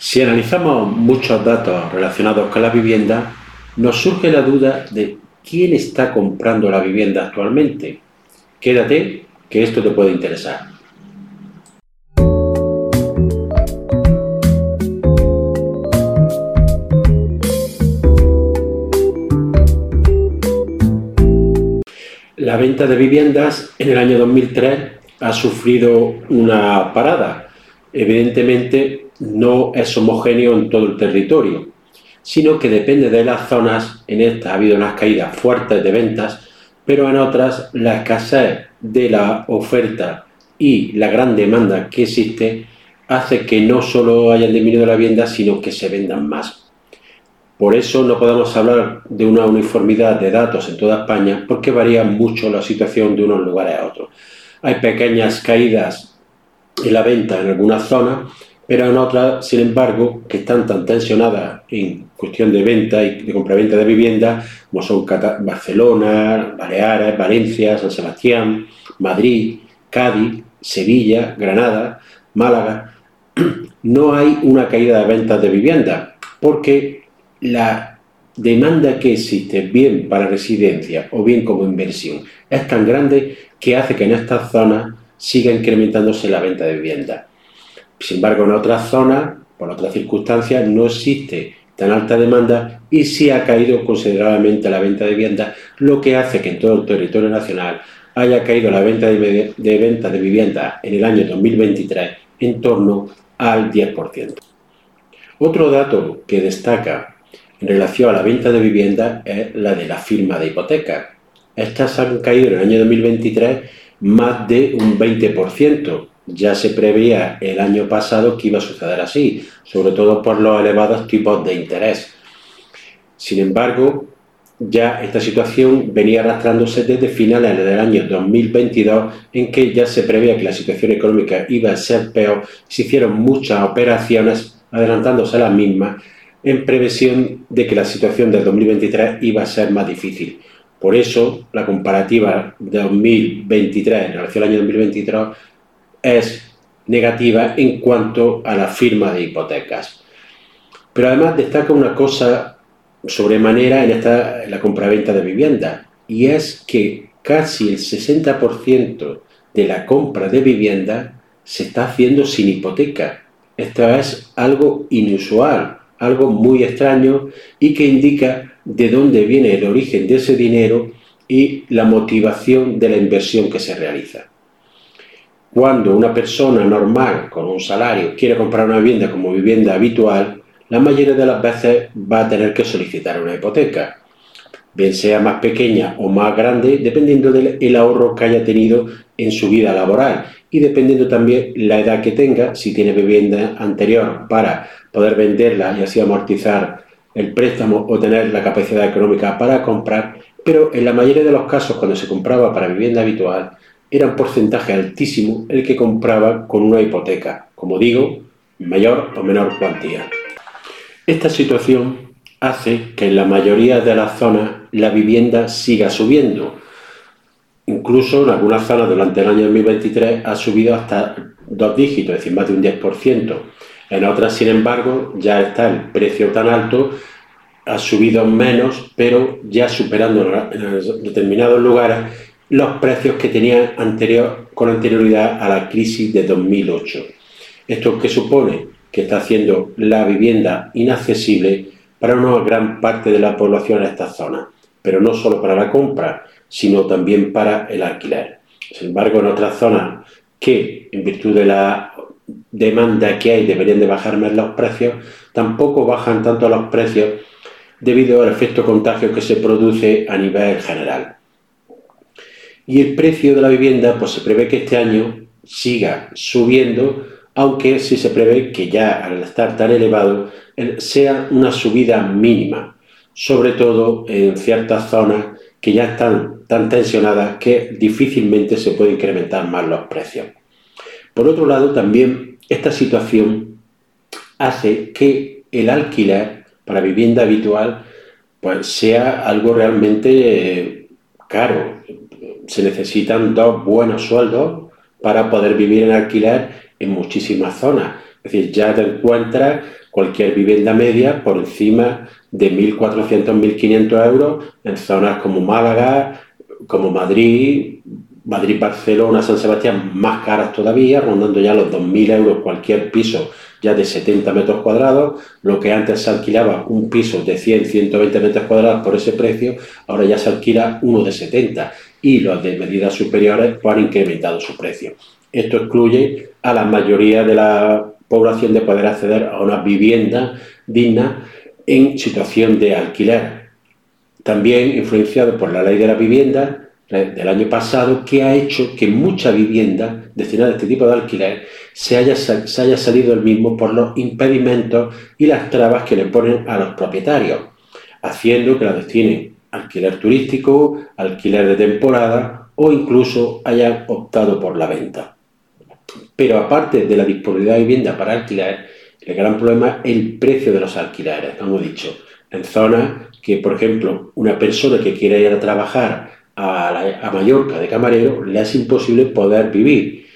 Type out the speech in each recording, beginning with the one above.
Si analizamos muchos datos relacionados con la vivienda, nos surge la duda de quién está comprando la vivienda actualmente. Quédate, que esto te puede interesar. La venta de viviendas en el año 2003 ha sufrido una parada. Evidentemente no es homogéneo en todo el territorio, sino que depende de las zonas. En esta ha habido unas caídas fuertes de ventas, pero en otras la escasez de la oferta y la gran demanda que existe hace que no solo hayan disminuido la vivienda, sino que se vendan más. Por eso no podemos hablar de una uniformidad de datos en toda España porque varía mucho la situación de unos lugares a otros. Hay pequeñas caídas en la venta en algunas zonas, pero en otras, sin embargo, que están tan tensionadas en cuestión de venta y de compraventa de vivienda, como son Barcelona, Baleares, Valencia, San Sebastián, Madrid, Cádiz, Sevilla, Granada, Málaga, no hay una caída de ventas de vivienda, porque la demanda que existe, bien para residencia o bien como inversión, es tan grande que hace que en estas zonas siga incrementándose la venta de vivienda. Sin embargo, en otras zonas, por otras circunstancias, no existe tan alta demanda y sí ha caído considerablemente la venta de vivienda, lo que hace que en todo el territorio nacional haya caído la venta de, venta de vivienda en el año 2023 en torno al 10%. Otro dato que destaca en relación a la venta de vivienda es la de la firma de hipoteca. Estas han caído en el año 2023 más de un 20%. Ya se preveía el año pasado que iba a suceder así, sobre todo por los elevados tipos de interés. Sin embargo, ya esta situación venía arrastrándose desde finales del año 2022, en que ya se preveía que la situación económica iba a ser peor, se hicieron muchas operaciones adelantándose a las mismas en previsión de que la situación del 2023 iba a ser más difícil. Por eso, la comparativa de 2023 en relación al año 2023 es negativa en cuanto a la firma de hipotecas. Pero además destaca una cosa sobremanera en, esta, la compraventa de vivienda, y es que casi el 60% de la compra de vivienda se está haciendo sin hipoteca. Esto es algo inusual algo muy extraño y que indica de dónde viene el origen de ese dinero y la motivación de la inversión que se realiza. Cuando una persona normal con un salario quiere comprar una vivienda como vivienda habitual, la mayoría de las veces va a tener que solicitar una hipoteca, bien sea más pequeña o más grande, dependiendo del ahorro que haya tenido en su vida laboral y dependiendo también la edad que tenga, si tiene vivienda anterior para poder venderla y así amortizar el préstamo o tener la capacidad económica para comprar, pero en la mayoría de los casos cuando se compraba para vivienda habitual era un porcentaje altísimo el que compraba con una hipoteca, como digo, mayor o menor cuantía. Esta situación hace que en la mayoría de las zonas la vivienda siga subiendo, Incluso en algunas zonas durante el año 2023 ha subido hasta dos dígitos, es decir, más de un 10%. En otras, sin embargo, ya está el precio tan alto, ha subido menos, pero ya superando en determinados lugares los precios que tenían anterior, con anterioridad a la crisis de 2008. Esto que supone que está haciendo la vivienda inaccesible para una gran parte de la población en estas zonas, pero no solo para la compra, sino también para el alquiler. Sin embargo, en otras zonas que, en virtud de la demanda que hay, deberían de bajar más los precios, tampoco bajan tanto los precios debido al efecto contagio que se produce a nivel general. Y el precio de la vivienda, pues se prevé que este año siga subiendo, aunque sí se prevé que ya al estar tan elevado sea una subida mínima, sobre todo en ciertas zonas que ya están tan tensionadas que difícilmente se puede incrementar más los precios. Por otro lado, también esta situación hace que el alquiler para vivienda habitual pues sea algo realmente eh, caro. Se necesitan dos buenos sueldos para poder vivir en alquiler en muchísimas zonas. Es decir, ya te encuentras cualquier vivienda media por encima de 1.400, 1.500 euros en zonas como Málaga, como Madrid, Madrid, Barcelona, San Sebastián, más caras todavía, rondando ya los 2.000 euros cualquier piso ya de 70 metros cuadrados, lo que antes se alquilaba un piso de 100, 120 metros cuadrados por ese precio, ahora ya se alquila uno de 70 y los de medidas superiores pues, han incrementado su precio. Esto excluye a la mayoría de la población de poder acceder a una vivienda digna en situación de alquiler. También influenciado por la ley de la vivienda del año pasado, que ha hecho que mucha vivienda destinada a este tipo de alquiler se haya, se haya salido el mismo por los impedimentos y las trabas que le ponen a los propietarios, haciendo que la destinen alquiler turístico, alquiler de temporada o incluso hayan optado por la venta. Pero aparte de la disponibilidad de vivienda para alquiler, el gran problema es el precio de los alquileres, como he dicho. En zonas que, por ejemplo, una persona que quiera ir a trabajar a, Mallorca de camarero, le es imposible poder vivir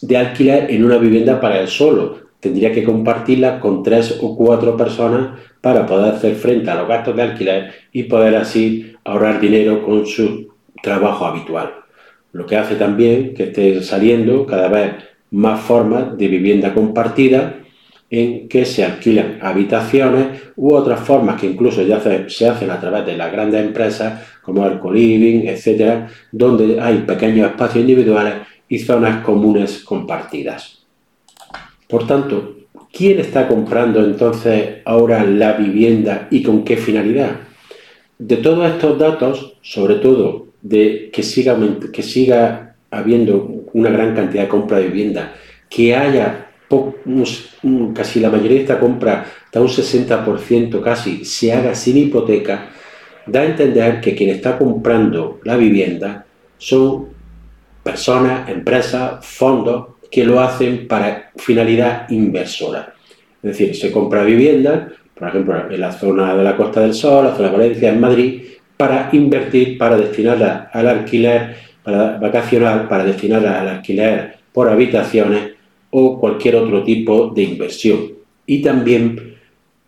de alquiler en una vivienda para él solo. Tendría que compartirla con tres o cuatro personas para poder hacer frente a los gastos de alquiler y poder así ahorrar dinero con su trabajo habitual. Lo que hace también que esté saliendo cada vez más formas de vivienda compartida en que se alquilan habitaciones u otras formas que incluso ya se, hacen a través de las grandes empresas como el co-living, etcétera, donde hay pequeños espacios individuales y zonas comunes compartidas. Por tanto, ¿quién está comprando entonces ahora la vivienda y con qué finalidad? De todos estos datos, sobre todo de que siga, que siga habiendo una gran cantidad de compra de vivienda, que haya casi la mayoría de esta compra, hasta un 60% casi, se haga sin hipoteca, da a entender que quien está comprando la vivienda son personas, empresas, fondos que lo hacen para finalidad inversora. Es decir, se compra vivienda, por ejemplo, en la zona de la Costa del Sol, la zona de Valencia, en Madrid, para invertir, para destinarla al alquiler para vacacional, para destinarla al alquiler por habitaciones o cualquier otro tipo de inversión. Y también,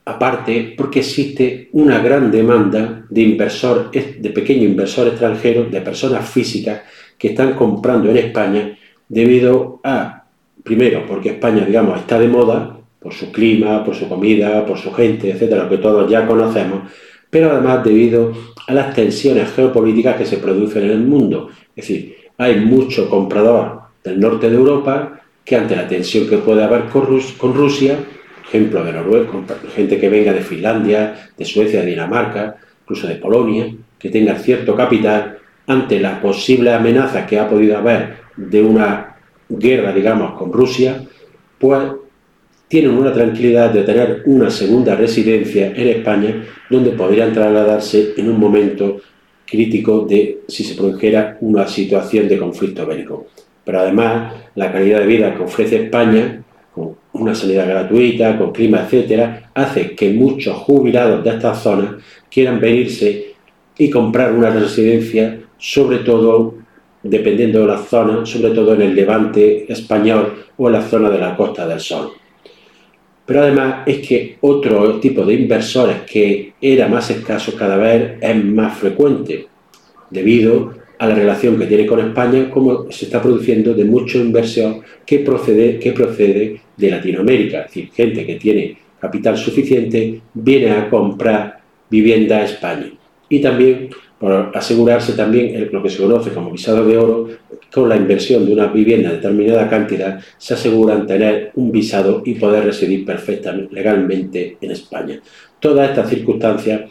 aparte, porque existe una gran demanda de inversor, de pequeño inversor extranjero, de personas físicas que están comprando en España debido a, primero, porque España, digamos, está de moda por su clima, por su comida, por su gente, etcétera, que todos ya conocemos, pero además debido a las tensiones geopolíticas que se producen en el mundo. Es decir, hay mucho comprador del norte de Europa que ante la tensión que puede haber con, Rusia, ejemplo de Noruega, gente que venga de Finlandia, de Suecia, de Dinamarca, incluso de Polonia, que tenga cierto capital, ante la posible amenaza que ha podido haber de una guerra, digamos, con Rusia, pues tienen una tranquilidad de tener una segunda residencia en España donde podrían trasladarse en un momento crítico de si se produjera una situación de conflicto bélico. Pero además, la calidad de vida que ofrece España, con una sanidad gratuita, con clima, etcétera, hace que muchos jubilados de estas zonas quieran venirse y comprar una residencia, sobre todo, dependiendo de la zona, sobre todo en el levante español o en la zona de la Costa del Sol. Pero además es que otro tipo de inversores que era más escaso cada vez es más frecuente, debido a la relación que tiene con España, como se está produciendo de mucha inversión que procede, que procede de Latinoamérica. Es decir, gente que tiene capital suficiente viene a comprar vivienda a España. Y también por asegurarse también lo que se conoce como visado de oro, con la inversión de una vivienda de determinada cantidad, se aseguran tener un visado y poder residir perfectamente, legalmente en España. Todas estas circunstancias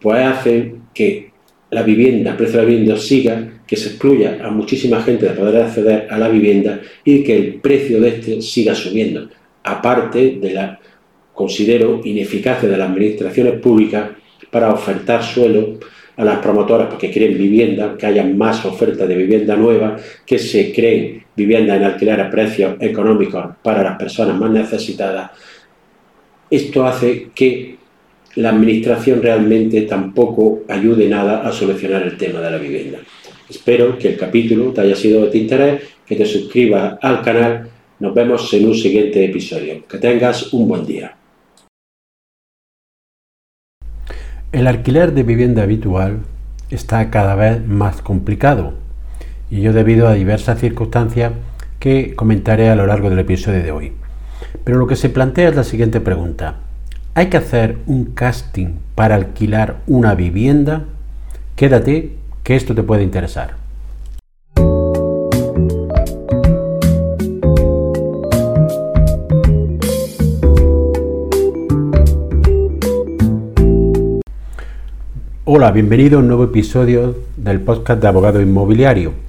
pues hacen que la vivienda, el precio de la vivienda siga, que se excluya a muchísima gente de poder acceder a la vivienda y que el precio de este siga subiendo. Aparte de la, considero, ineficacia de las administraciones públicas para ofertar suelo a las promotoras porque quieren vivienda, que haya más oferta de vivienda nueva, que se creen viviendas en alquiler a precios económicos para las personas más necesitadas. Esto hace que la administración realmente tampoco ayude nada a solucionar el tema de la vivienda. Espero que el capítulo te haya sido de interés, que te suscribas al canal Nos vemos en un siguiente episodio. Que tengas un buen día. El alquiler de vivienda habitual está cada vez más complicado y yo debido a diversas circunstancias que comentaré a lo largo del episodio de hoy. Pero lo que se plantea es la siguiente pregunta. ¿Hay que hacer un casting para alquilar una vivienda? Quédate, que esto te puede interesar. Hola, bienvenido a un nuevo episodio del podcast de Abogado Inmobiliario.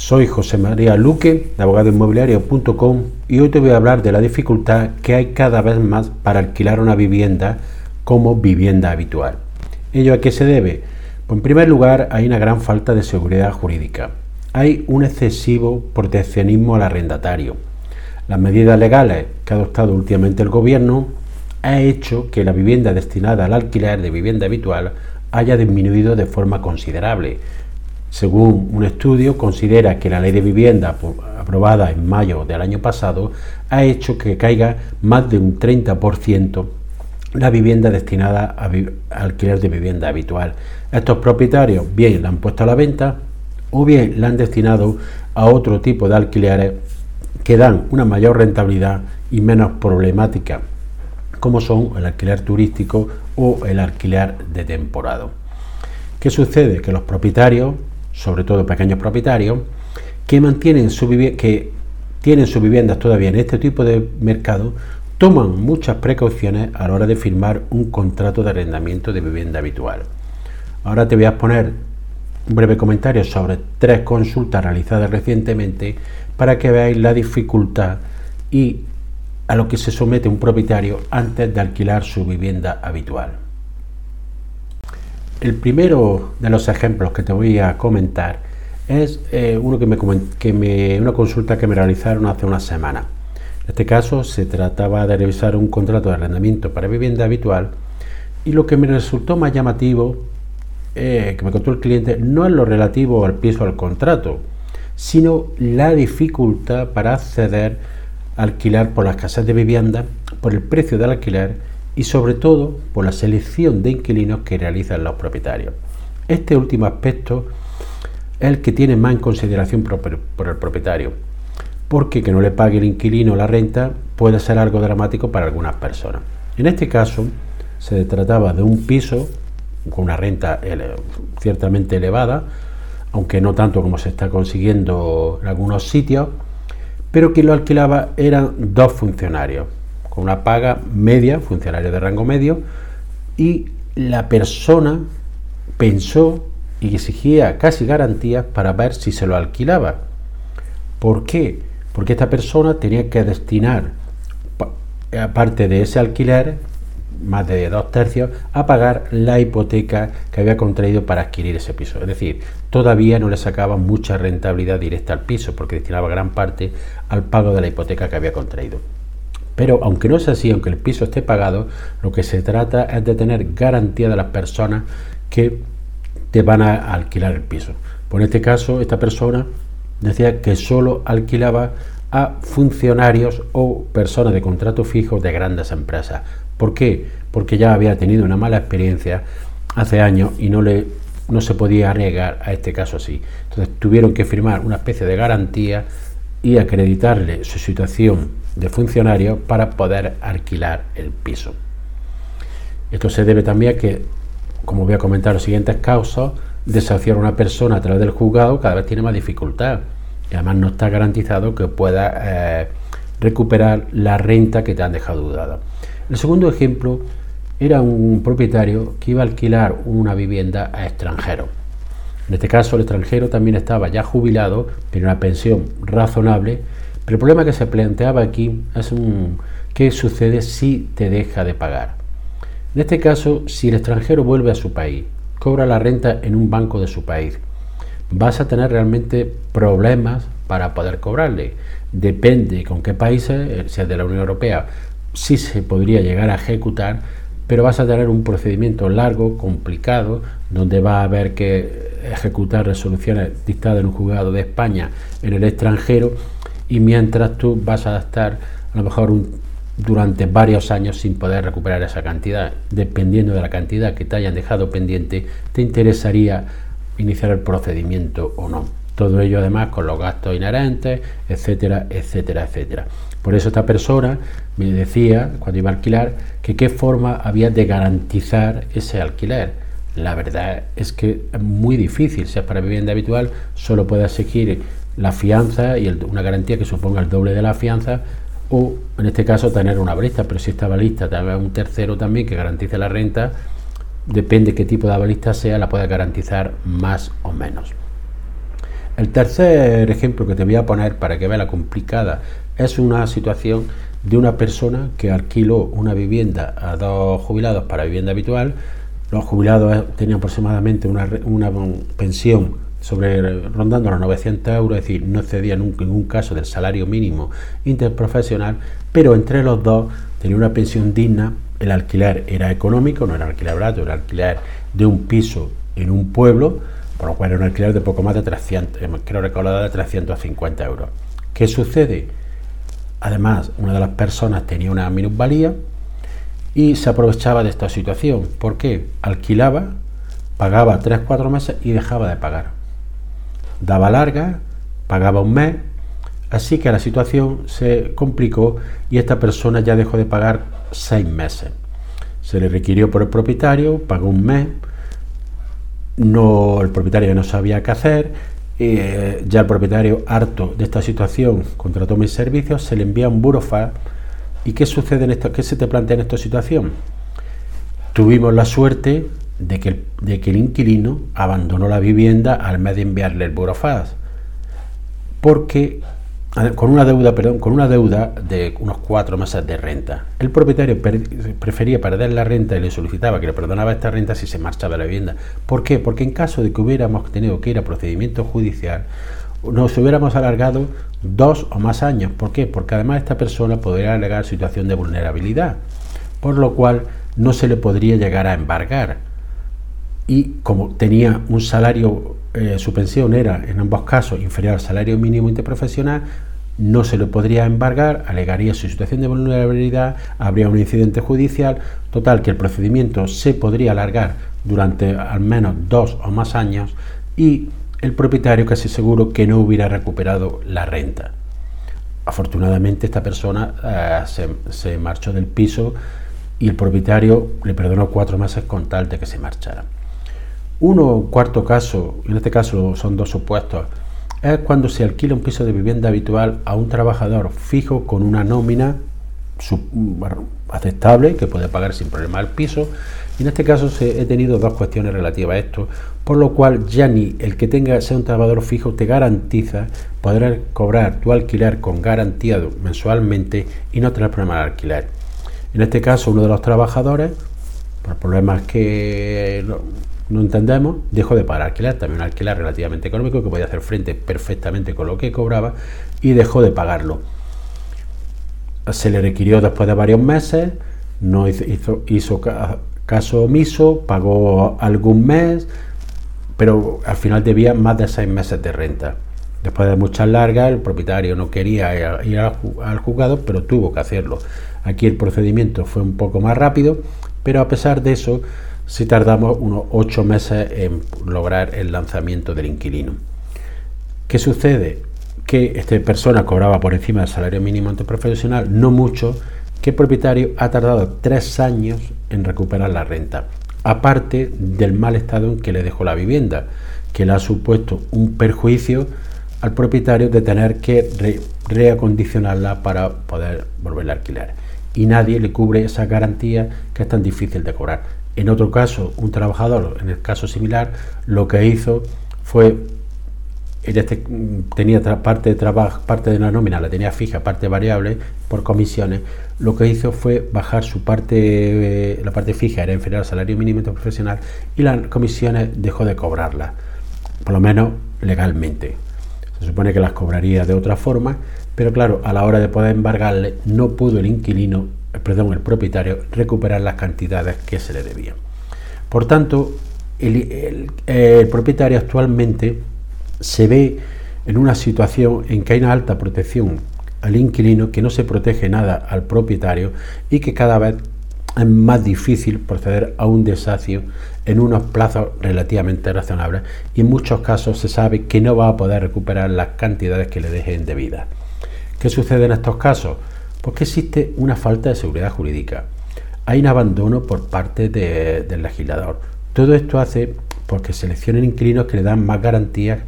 Soy José María Luque de abogadoinmobiliario.com y hoy te voy a hablar de la dificultad que hay cada vez más para alquilar una vivienda como vivienda habitual. ¿Ello a qué se debe? Pues en primer lugar hay una gran falta de seguridad jurídica. Hay un excesivo proteccionismo al arrendatario. Las medidas legales que ha adoptado últimamente el gobierno ha hecho que la vivienda destinada al alquiler de vivienda habitual haya disminuido de forma considerable. Según un estudio, considera que la ley de vivienda aprobada en mayo del año pasado ha hecho que caiga más de un 30% la vivienda destinada a, alquiler de vivienda habitual. Estos propietarios bien la han puesto a la venta o bien la han destinado a otro tipo de alquileres que dan una mayor rentabilidad y menos problemática como son el alquiler turístico o el alquiler de temporada. ¿Qué sucede? Que los propietarios, sobre todo pequeños propietarios, que mantienen su que tienen sus viviendas todavía en este tipo de mercado, toman muchas precauciones a la hora de firmar un contrato de arrendamiento de vivienda habitual. Ahora te voy a poner un breve comentario sobre tres consultas realizadas recientemente para que veáis la dificultad y a lo que se somete un propietario antes de alquilar su vivienda habitual. El primero de los ejemplos que te voy a comentar es eh, uno que me, una consulta que me realizaron hace una semana. En este caso se trataba de revisar un contrato de arrendamiento para vivienda habitual y lo que me resultó más llamativo eh, que me contó el cliente no es lo relativo al piso al contrato, sino la dificultad para acceder alquilar por las casas de vivienda, por el precio del alquiler y sobre todo por la selección de inquilinos que realizan los propietarios. Este último aspecto es el que tiene más en consideración por, el propietario, porque que no le pague el inquilino la renta puede ser algo dramático para algunas personas. En este caso se trataba de un piso con una renta ciertamente elevada, aunque no tanto como se está consiguiendo en algunos sitios, pero quien lo alquilaba eran dos funcionarios, con una paga media, funcionario de rango medio, y la persona pensó y exigía casi garantías para ver si se lo alquilaba. ¿Por qué? Porque esta persona tenía que destinar, aparte de ese alquiler, más de dos tercios, a pagar la hipoteca que había contraído para adquirir ese piso. Es decir, todavía no le sacaba mucha rentabilidad directa al piso porque destinaba gran parte al pago de la hipoteca que había contraído. Pero aunque no es así, aunque el piso esté pagado, lo que se trata es de tener garantía de las personas que te van a alquilar el piso. Por este caso, esta persona decía que solo alquilaba a funcionarios o personas de contrato fijo de grandes empresas. ¿Por qué? Porque ya había tenido una mala experiencia hace años y no, le, no se podía negar a este caso así. Entonces tuvieron que firmar una especie de garantía y acreditarle su situación de funcionario para poder alquilar el piso. Esto se debe también a que, como voy a comentar los siguientes casos, desafiar a una persona a través del juzgado cada vez tiene más dificultad y además no está garantizado que pueda eh, recuperar la renta que te han dejado dudada. El segundo ejemplo era un propietario que iba a alquilar una vivienda a extranjeros. En este caso el extranjero también estaba ya jubilado, pero una pensión razonable, el problema que se planteaba aquí es un, qué sucede si te deja de pagar. En este caso, si el extranjero vuelve a su país, cobra la renta en un banco de su país, vas a tener realmente problemas para poder cobrarle. Depende con qué países, eh, si es de la Unión Europea, sí se podría llegar a ejecutar, pero vas a tener un procedimiento largo, complicado, donde va a haber que ejecutar resoluciones dictadas en un juzgado de España en el extranjero y mientras tú vas a estar a lo mejor durante varios años sin poder recuperar esa cantidad. Dependiendo de la cantidad que te hayan dejado pendiente, te interesaría iniciar el procedimiento o no. Todo ello además con los gastos inherentes, etcétera, etcétera, etcétera. Por eso esta persona me decía, cuando iba a alquilar, que qué forma había de garantizar ese alquiler. La verdad es que es muy difícil, si es para vivienda habitual, solo puede exigir la fianza y una garantía que suponga el doble de la fianza o en este caso tener una balista, pero si esta balista también un tercero también que garantice la renta, depende qué tipo de balista sea, la puede garantizar más o menos. El tercer ejemplo que te voy a poner para que vea la complicada es una situación de una persona que alquiló una vivienda a dos jubilados para vivienda habitual. Los jubilados tenían aproximadamente una, una pensión sobre rondando los 900 euros, es decir, no excedía en ningún caso del salario mínimo interprofesional, pero entre los dos tenía una pensión digna, el alquiler era económico, no era alquiler barato, era alquiler de un piso en un pueblo, por lo cual era un alquiler de poco más de 300, eh, creo recordar de 350 euros. ¿Qué sucede? Además, una de las personas tenía una minusvalía y se aprovechaba de esta situación. ¿Por qué? Alquilaba, pagaba 3-4 meses y dejaba de pagar daba larga, pagaba un mes, así que la situación se complicó y esta persona ya dejó de pagar seis meses. Se le requirió por el propietario, pagó un mes, no, el propietario no sabía qué hacer, eh, ya el propietario harto de esta situación contrató mis servicios, se le envía un burofax ¿Y qué sucede en esto? ¿Qué se te plantea en esta situación? Tuvimos la suerte de que, el, de que el inquilino abandonó la vivienda al mes de enviarle el burofax, porque con una deuda, perdón, con una deuda de unos cuatro meses de renta. El propietario prefería perder la renta y le solicitaba que le perdonaba esta renta si se marchaba la vivienda. ¿Por qué? Porque en caso de que hubiéramos tenido que ir a procedimiento judicial, nos hubiéramos alargado dos o más años. ¿Por qué? Porque además esta persona podría alegar situación de vulnerabilidad, por lo cual no se le podría llegar a embargar y como tenía un salario, eh, su pensión era en ambos casos inferior al salario mínimo interprofesional, no se le podría embargar, alegaría su situación de vulnerabilidad, habría un incidente judicial, total que el procedimiento se podría alargar durante al menos dos o más años y el propietario casi seguro que no hubiera recuperado la renta. Afortunadamente esta persona eh, se, se marchó del piso y el propietario le perdonó cuatro meses con tal de que se marchara. Uno cuarto caso, en este caso son dos supuestos, es cuando se alquila un piso de vivienda habitual a un trabajador fijo con una nómina aceptable que puede pagar sin problema el piso. Y en este caso he tenido dos cuestiones relativas a esto, por lo cual ya ni el que tenga sea un trabajador fijo te garantiza poder cobrar tu alquiler con garantía mensualmente y no tener problema al alquiler. En este caso, uno de los trabajadores, por problemas que no entendemos, dejó de pagar alquiler, también un alquiler relativamente económico que podía hacer frente perfectamente con lo que cobraba y dejó de pagarlo. Se le requirió después de varios meses, no hizo, hizo caso omiso, pagó algún mes, pero al final debía más de seis meses de renta. Después de muchas largas, el propietario no quería ir al juzgado, pero tuvo que hacerlo. Aquí el procedimiento fue un poco más rápido, pero a pesar de eso, si tardamos unos ocho meses en lograr el lanzamiento del inquilino. ¿Qué sucede? Que esta persona cobraba por encima del salario mínimo profesional, no mucho, que el propietario ha tardado tres años en recuperar la renta, aparte del mal estado en que le dejó la vivienda, que le ha supuesto un perjuicio al propietario de tener que reacondicionarla para poder volverla a alquilar. Y nadie le cubre esa garantía que es tan difícil de cobrar. En otro caso, un trabajador, en el caso similar, lo que hizo fue, este, tenía parte de parte de la nómina la tenía fija, parte variable por comisiones, lo que hizo fue bajar su parte, eh, la parte fija era inferior al salario mínimo profesional y las comisiones dejó de cobrarlas, por lo menos legalmente. Se supone que las cobraría de otra forma, pero claro, a la hora de poder embargarle, no pudo el inquilino perdón, el propietario recuperar las cantidades que se le debían. Por tanto, el, propietario actualmente se ve en una situación en que hay una alta protección al inquilino, que no se protege nada al propietario y que cada vez es más difícil proceder a un desacio en unos plazos relativamente razonables y en muchos casos se sabe que no va a poder recuperar las cantidades que le dejen debidas. ¿Qué sucede en estos casos? Pues que existe una falta de seguridad jurídica. Hay un abandono por parte del legislador. Todo esto hace porque que seleccionen inquilinos que le dan más garantías,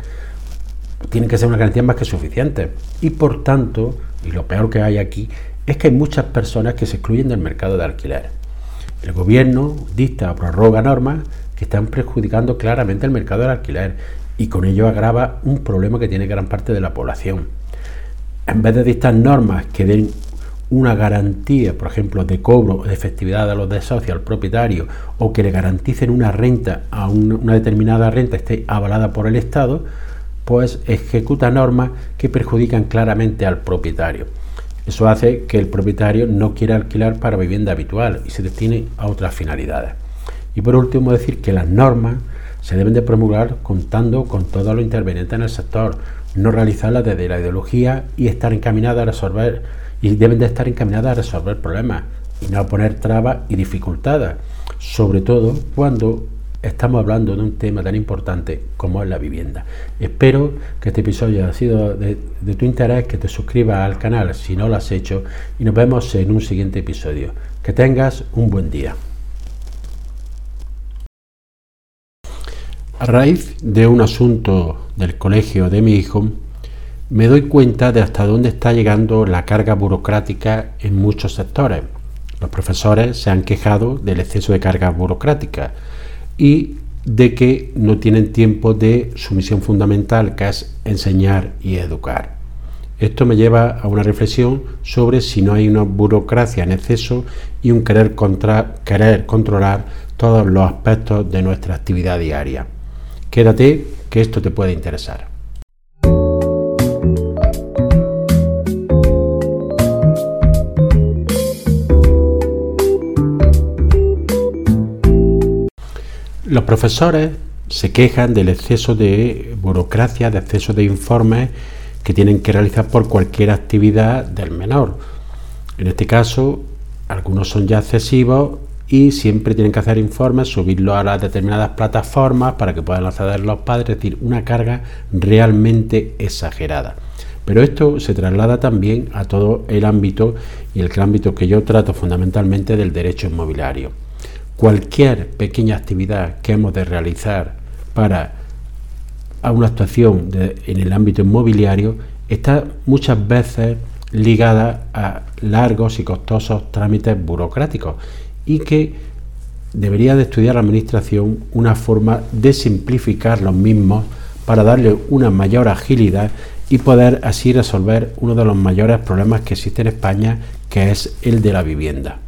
tienen que ser unas garantías más que suficientes. Y por tanto, y lo peor que hay aquí, es que hay muchas personas que se excluyen del mercado de alquiler. El gobierno dicta o prorroga normas que están perjudicando claramente el mercado del alquiler y con ello agrava un problema que tiene gran parte de la población. En vez de dictar normas que den una garantía, por ejemplo, de cobro de efectividad a los desahucios al propietario o que le garanticen una renta a una determinada renta esté avalada por el Estado, pues ejecuta normas que perjudican claramente al propietario. Eso hace que el propietario no quiera alquilar para vivienda habitual y se destine a otras finalidades. Y por último decir que las normas se deben de promulgar contando con todos los intervenientes en el sector, no realizarlas desde la ideología y estar encaminadas a resolver y deben de estar encaminadas a resolver problemas y no a poner trabas y dificultades, sobre todo cuando estamos hablando de un tema tan importante como es la vivienda. Espero que este episodio haya sido de, tu interés, que te suscribas al canal si no lo has hecho y nos vemos en un siguiente episodio. Que tengas un buen día. A raíz de un asunto del colegio de mi hijo, me doy cuenta de hasta dónde está llegando la carga burocrática en muchos sectores. Los profesores se han quejado del exceso de carga burocrática y de que no tienen tiempo de su misión fundamental, que es enseñar y educar. Esto me lleva a una reflexión sobre si no hay una burocracia en exceso y un querer, controlar todos los aspectos de nuestra actividad diaria. Quédate, que esto te puede interesar. Los profesores se quejan del exceso de burocracia, de exceso de informes que tienen que realizar por cualquier actividad del menor. En este caso, algunos son ya excesivos y siempre tienen que hacer informes, subirlos a las determinadas plataformas para que puedan acceder los padres, es decir, una carga realmente exagerada. Pero esto se traslada también a todo el ámbito y el ámbito que yo trato fundamentalmente del derecho inmobiliario cualquier pequeña actividad que hemos de realizar para una actuación en el ámbito inmobiliario está muchas veces ligada a largos y costosos trámites burocráticos y que debería de estudiar la administración una forma de simplificar los mismos para darle una mayor agilidad y poder así resolver uno de los mayores problemas que existe en España, que es el de la vivienda.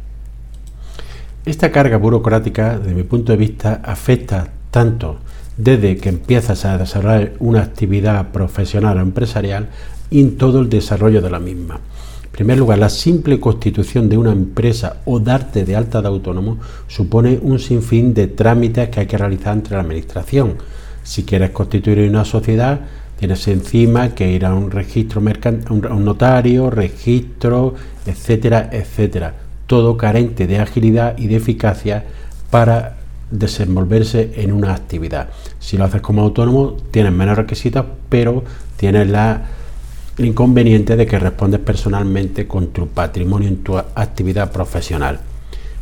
Esta carga burocrática, desde mi punto de vista, afecta tanto desde que empiezas a desarrollar una actividad profesional o empresarial y en todo el desarrollo de la misma. En primer lugar, la simple constitución de una empresa o darte de alta de autónomo supone un sinfín de trámites que hay que realizar entre la administración. Si quieres constituir una sociedad, tienes encima que ir a un registro mercantil, a un notario, registro, etcétera, etcétera todo carente de agilidad y de eficacia para desenvolverse en una actividad. Si lo haces como autónomo, tienes menos requisitos, pero tienes la, el inconveniente de que respondes personalmente con tu patrimonio en tu actividad profesional.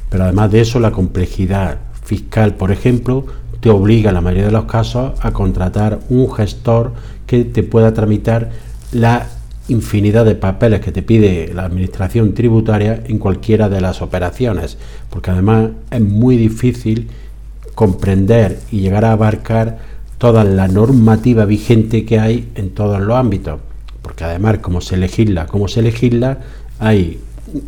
Pero además de eso, la complejidad fiscal, por ejemplo, te obliga en la mayoría de los casos a contratar un gestor que te pueda tramitar la infinidad de papeles que te pide la administración tributaria en cualquiera de las operaciones, porque además es muy difícil comprender y llegar a abarcar toda la normativa vigente que hay en todos los ámbitos, porque además como se legisla, como se legisla, hay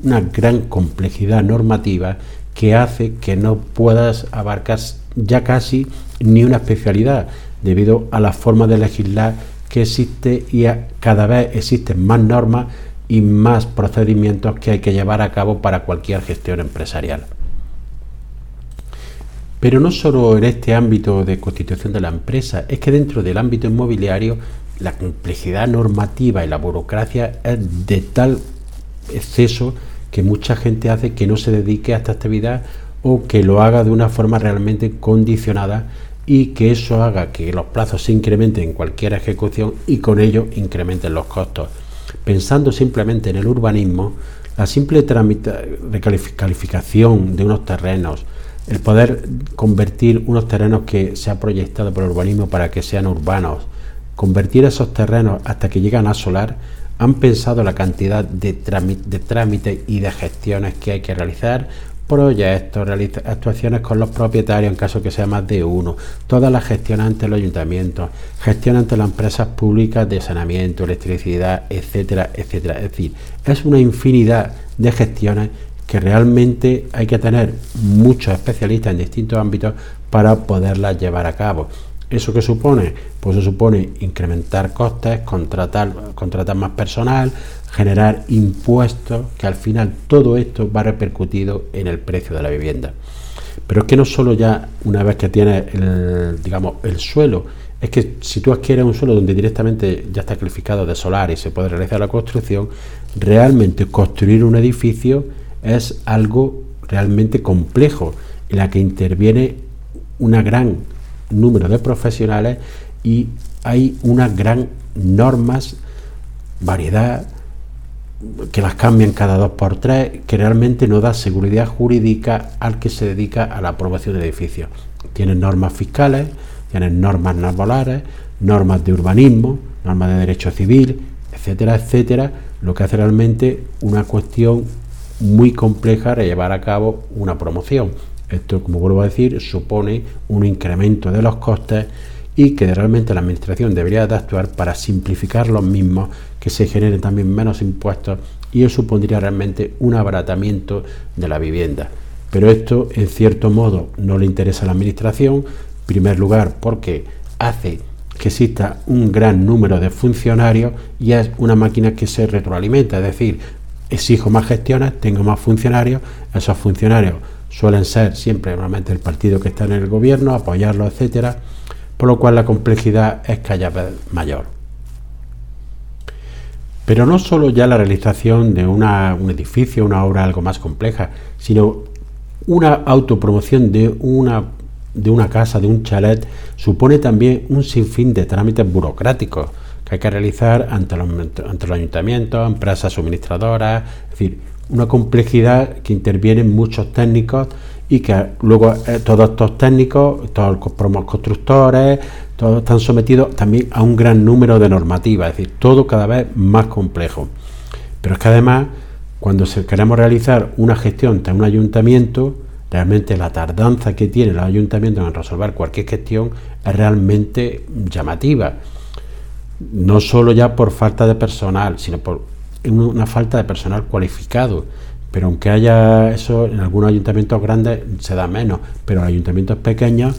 una gran complejidad normativa que hace que no puedas abarcar ya casi ni una especialidad debido a la forma de legislar que existe y cada vez existen más normas y más procedimientos que hay que llevar a cabo para cualquier gestión empresarial. Pero no solo en este ámbito de constitución de la empresa, es que dentro del ámbito inmobiliario la complejidad normativa y la burocracia es de tal exceso que mucha gente hace que no se dedique a esta actividad o que lo haga de una forma realmente condicionada y que eso haga que los plazos se incrementen en cualquier ejecución y con ello incrementen los costos. Pensando simplemente en el urbanismo, la simple recalificación de unos terrenos, el poder convertir unos terrenos que se ha proyectado por el urbanismo para que sean urbanos, convertir esos terrenos hasta que llegan a solar, han pensado la cantidad de, trámites y de gestiones que hay que realizar, proyectos, actuaciones con los propietarios en caso que sea más de uno, todas las gestiones ante los ayuntamientos, gestiones ante las empresas públicas de saneamiento, electricidad, etcétera, etcétera. Es decir, es una infinidad de gestiones que realmente hay que tener muchos especialistas en distintos ámbitos para poderlas llevar a cabo. ¿Eso qué supone? Pues eso supone incrementar costes, contratar, contratar más personal, generar impuestos, que al final todo esto va repercutido en el precio de la vivienda. Pero es que no solo ya una vez que tienes el, digamos, el suelo, es que si tú adquieres un suelo donde directamente ya está calificado de solar y se puede realizar la construcción, realmente construir un edificio es algo realmente complejo en la que interviene una gran número de profesionales y hay una gran normas, variedad, que las cambian cada dos por tres, que realmente no da seguridad jurídica al que se dedica a la aprobación de edificios. Tienen normas fiscales, tienen normas navalares, normas de urbanismo, normas de derecho civil, etcétera, etcétera, lo que hace realmente una cuestión muy compleja de llevar a cabo una promoción. Esto, como vuelvo a decir, supone un incremento de los costes y que realmente la Administración debería de actuar para simplificar los mismos, que se generen también menos impuestos y eso supondría realmente un abaratamiento de la vivienda. Pero esto, en cierto modo, no le interesa a la Administración, en primer lugar porque hace que exista un gran número de funcionarios y es una máquina que se retroalimenta, es decir, exijo más gestiones, tengo más funcionarios, esos funcionarios suelen ser siempre normalmente el partido que está en el gobierno, apoyarlo, etcétera, por lo cual la complejidad es cada vez mayor. Pero no solo ya la realización de un edificio, una obra algo más compleja, sino una autopromoción de una, de una casa, de un chalet, supone también un sinfín de trámites burocráticos que hay que realizar ante los, ante los ayuntamientos, empresas suministradoras, es decir, una complejidad que intervienen muchos técnicos y que luego eh, todos estos técnicos, todos los constructores, todos están sometidos también a un gran número de normativas, es decir, todo cada vez más complejo. Pero es que además, cuando queremos realizar una gestión de un ayuntamiento, realmente la tardanza que tiene los ayuntamientos en resolver cualquier gestión es realmente llamativa. No solo ya por falta de personal, sino por una falta de personal cualificado. Pero aunque haya eso, en algunos ayuntamientos grandes se da menos, pero en ayuntamientos pequeños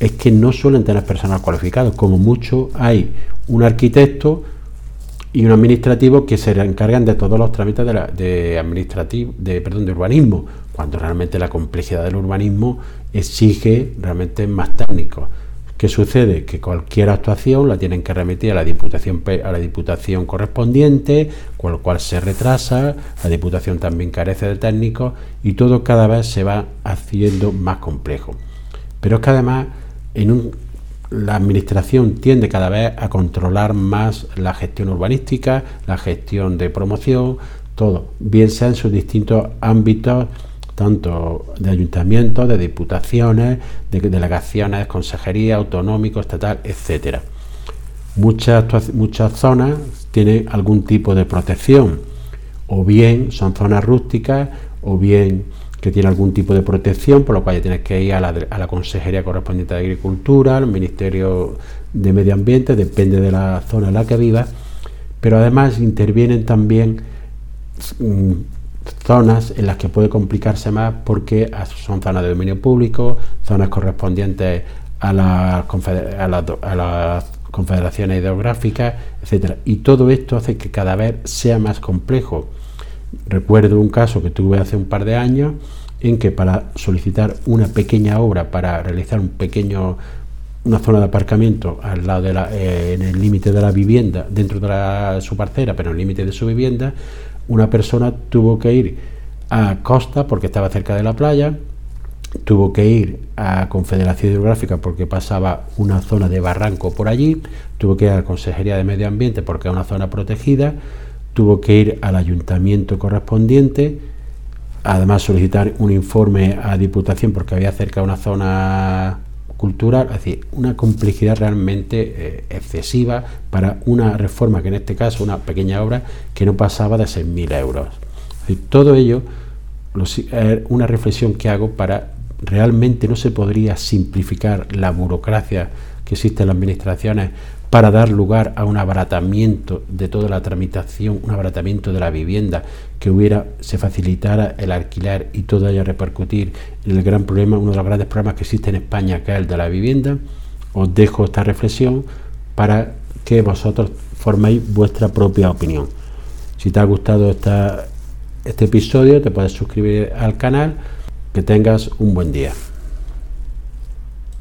es que no suelen tener personal cualificado. Como mucho hay un arquitecto y un administrativo que se encargan de todos los trámites de, de administrativo, de, perdón, de urbanismo, cuando realmente la complejidad del urbanismo exige realmente más técnicos. ¿Qué sucede? Que cualquier actuación la tienen que remitir a la Diputación, a la diputación correspondiente, con lo cual se retrasa, la Diputación también carece de técnicos y todo cada vez se va haciendo más complejo. Pero es que además en la Administración tiende cada vez a controlar más la gestión urbanística, la gestión de promoción, todo, bien sea en sus distintos ámbitos tanto de ayuntamientos, de diputaciones, de delegaciones, consejería, autonómico, estatal, etcétera. Muchas, muchas zonas tienen algún tipo de protección, o bien son zonas rústicas, o bien que tienen algún tipo de protección, por lo cual ya tienes que ir a la, a la Consejería correspondiente de Agricultura, al Ministerio de Medio Ambiente, depende de la zona en la que vivas, pero además intervienen también mm, zonas en las que puede complicarse más porque son zonas de dominio público, zonas correspondientes a, las confederaciones hidrográficas, etcétera. Y todo esto hace que cada vez sea más complejo. Recuerdo un caso que tuve hace un par de años en que para solicitar una pequeña obra, para realizar un pequeño una zona de aparcamiento al lado de la, eh, en el límite de la vivienda, dentro de su parcela, pero en el límite de su vivienda, una persona tuvo que ir a Costa porque estaba cerca de la playa, tuvo que ir a Confederación Hidrográfica porque pasaba una zona de barranco por allí, tuvo que ir a la Consejería de Medio Ambiente porque es una zona protegida, tuvo que ir al ayuntamiento correspondiente, además solicitar un informe a Diputación porque había cerca una zona cultural, es decir, una complejidad realmente eh, excesiva para una reforma que en este caso, una pequeña obra que no pasaba de 6.000 euros. todo ello es una reflexión que hago para realmente no se podría simplificar la burocracia que existe en las administraciones para dar lugar a un abaratamiento de toda la tramitación, un abaratamiento de la vivienda, que hubiera, se facilitara el alquiler y todo ello repercutir en el gran problema, uno de los grandes problemas que existe en España, que es el de la vivienda. Os dejo esta reflexión para que vosotros forméis vuestra propia opinión. Si te ha gustado esta, este episodio, te puedes suscribir al canal. Que tengas un buen día.